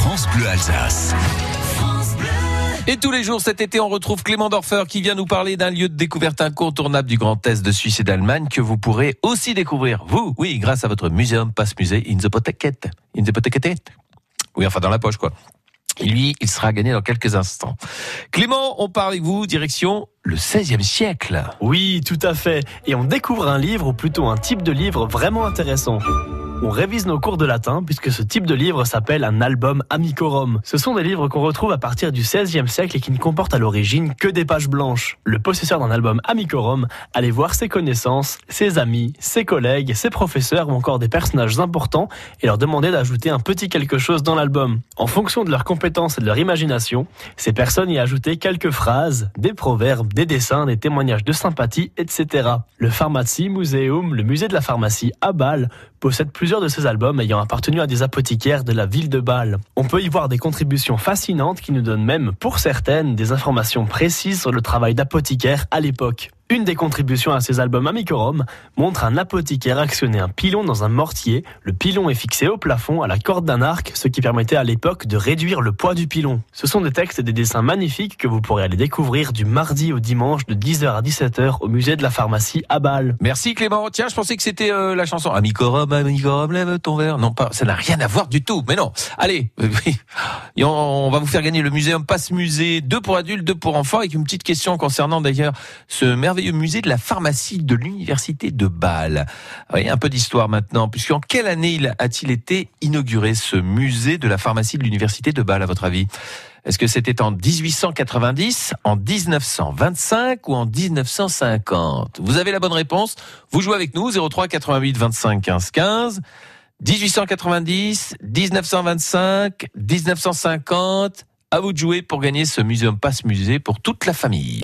France Bleu Alsace. Et tous les jours cet été, on retrouve Clément Dorfer qui vient nous parler d'un lieu de découverte incontournable du Grand Est de Suisse et d'Allemagne que vous pourrez aussi découvrir, vous, oui, grâce à votre muséum Passe Musée in the Pocket. In the Pocket. Oui, enfin dans la poche, quoi. Et lui, il sera gagné dans quelques instants. Clément, on part avec vous, direction le 16e siècle. Oui, tout à fait. Et on découvre un livre, ou plutôt un type de livre vraiment intéressant on révise nos cours de latin puisque ce type de livre s'appelle un album amicorum. Ce sont des livres qu'on retrouve à partir du XVIe siècle et qui ne comportent à l'origine que des pages blanches. Le possesseur d'un album amicorum allait voir ses connaissances, ses amis, ses collègues, ses professeurs ou encore des personnages importants et leur demander d'ajouter un petit quelque chose dans l'album. En fonction de leurs compétences et de leur imagination, ces personnes y ajoutaient quelques phrases, des proverbes, des dessins, des témoignages de sympathie, etc. Le Pharmacie Museum, le musée de la pharmacie à Bâle, possède plusieurs de ses albums ayant appartenu à des apothicaires de la ville de Bâle. On peut y voir des contributions fascinantes qui nous donnent même, pour certaines, des informations précises sur le travail d'apothicaire à l'époque. Une des contributions à ces albums Amicorum montre un apothicaire actionner un pilon dans un mortier. Le pilon est fixé au plafond à la corde d'un arc, ce qui permettait à l'époque de réduire le poids du pilon. Ce sont des textes et des dessins magnifiques que vous pourrez aller découvrir du mardi au dimanche de 10h à 17h au musée de la pharmacie à Bâle. Merci Clément. Tiens, je pensais que c'était euh, la chanson Amicorum, Amicorum, lève ton verre. Non, pas, ça n'a rien à voir du tout. Mais non. Allez, on, on va vous faire gagner le muséum Passe Musée, deux pour adultes, deux pour enfants, avec une petite question concernant d'ailleurs ce merveilleux musée de la pharmacie de l'université de Bâle. Oui, un peu d'histoire maintenant, puisque en quelle année a-t-il été inauguré ce musée de la pharmacie de l'université de Bâle, à votre avis? Est-ce que c'était en 1890, en 1925 ou en 1950 Vous avez la bonne réponse. Vous jouez avec nous 03 88 25 15 15. 1890, 1925, 1950. À vous de jouer pour gagner ce Muséum Passe Musée pour toute la famille.